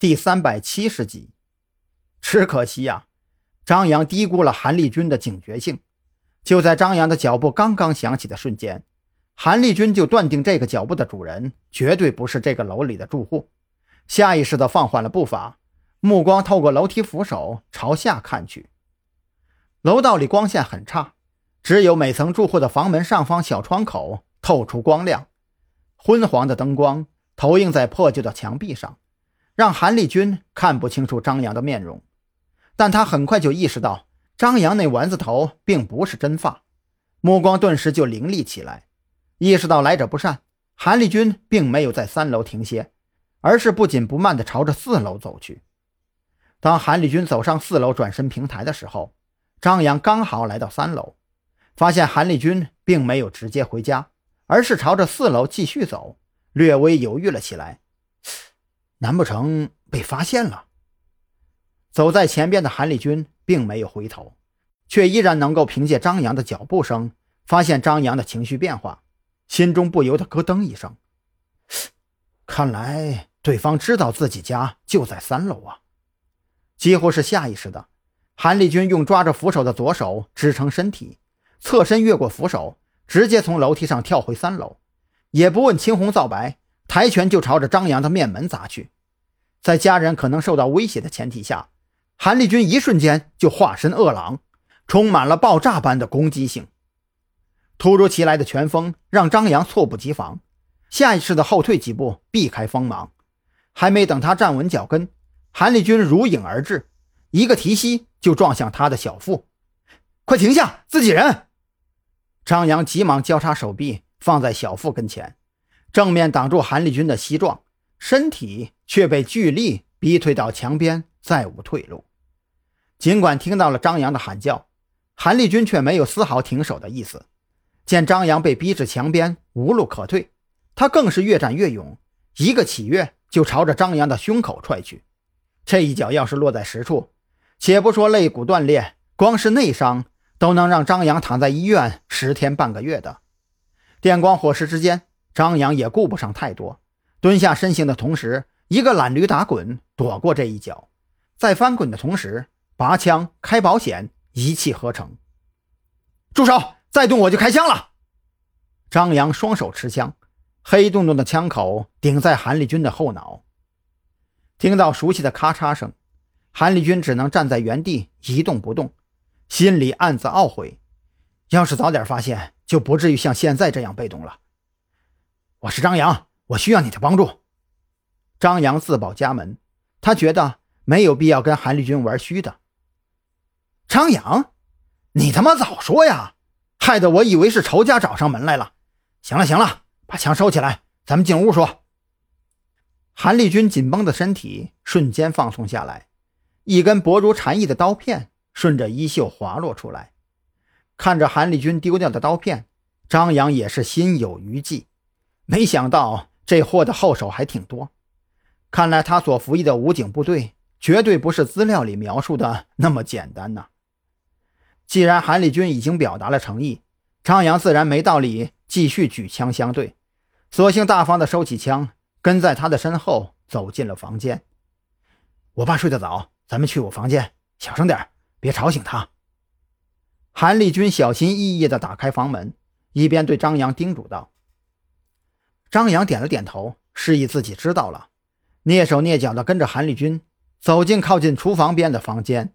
第三百七十集。只可惜呀，张扬低估了韩立军的警觉性。就在张扬的脚步刚刚响起的瞬间，韩立军就断定这个脚步的主人绝对不是这个楼里的住户，下意识地放缓了步伐，目光透过楼梯扶手朝下看去。楼道里光线很差，只有每层住户的房门上方小窗口透出光亮，昏黄的灯光投映在破旧的墙壁上，让韩立军看不清楚张扬的面容。但他很快就意识到，张扬那丸子头并不是真发，目光顿时就凌厉起来。意识到来者不善，韩立军并没有在三楼停歇，而是不紧不慢地朝着四楼走去。当韩立军走上四楼转身平台的时候，张扬刚好来到三楼，发现韩立军并没有直接回家，而是朝着四楼继续走，略微犹豫了起来。难不成被发现了？走在前边的韩立军并没有回头，却依然能够凭借张扬的脚步声发现张扬的情绪变化，心中不由得咯噔一声。看来对方知道自己家就在三楼啊！几乎是下意识的。韩立军用抓着扶手的左手支撑身体，侧身越过扶手，直接从楼梯上跳回三楼，也不问青红皂白，抬拳就朝着张扬的面门砸去。在家人可能受到威胁的前提下，韩立军一瞬间就化身恶狼，充满了爆炸般的攻击性。突如其来的拳风让张扬猝不及防，下意识的后退几步避开锋芒。还没等他站稳脚跟，韩立军如影而至。一个提膝就撞向他的小腹，快停下！自己人！张扬急忙交叉手臂放在小腹跟前，正面挡住韩立军的膝撞，身体却被巨力逼退到墙边，再无退路。尽管听到了张扬的喊叫，韩立军却没有丝毫停手的意思。见张扬被逼至墙边，无路可退，他更是越战越勇，一个起跃就朝着张扬的胸口踹去。这一脚要是落在实处，且不说肋骨断裂，光是内伤都能让张扬躺在医院十天半个月的。电光火石之间，张扬也顾不上太多，蹲下身形的同时，一个懒驴打滚躲过这一脚，在翻滚的同时拔枪开保险，一气呵成。住手！再动我就开枪了！张扬双手持枪，黑洞洞的枪口顶在韩立军的后脑。听到熟悉的咔嚓声。韩立军只能站在原地一动不动，心里暗自懊悔。要是早点发现，就不至于像现在这样被动了。我是张扬，我需要你的帮助。张扬自报家门，他觉得没有必要跟韩立军玩虚的。张扬，你他妈早说呀！害得我以为是仇家找上门来了。行了行了，把枪收起来，咱们进屋说。韩立军紧绷的身体瞬间放松下来。一根薄如蝉翼的刀片顺着衣袖滑落出来，看着韩立军丢掉的刀片，张扬也是心有余悸。没想到这货的后手还挺多，看来他所服役的武警部队绝对不是资料里描述的那么简单呐。既然韩立军已经表达了诚意，张扬自然没道理继续举枪相对，索性大方的收起枪，跟在他的身后走进了房间。我爸睡得早。咱们去我房间，小声点别吵醒他。韩立军小心翼翼地打开房门，一边对张扬叮嘱道：“张扬点了点头，示意自己知道了，蹑手蹑脚地跟着韩立军走进靠近厨房边的房间。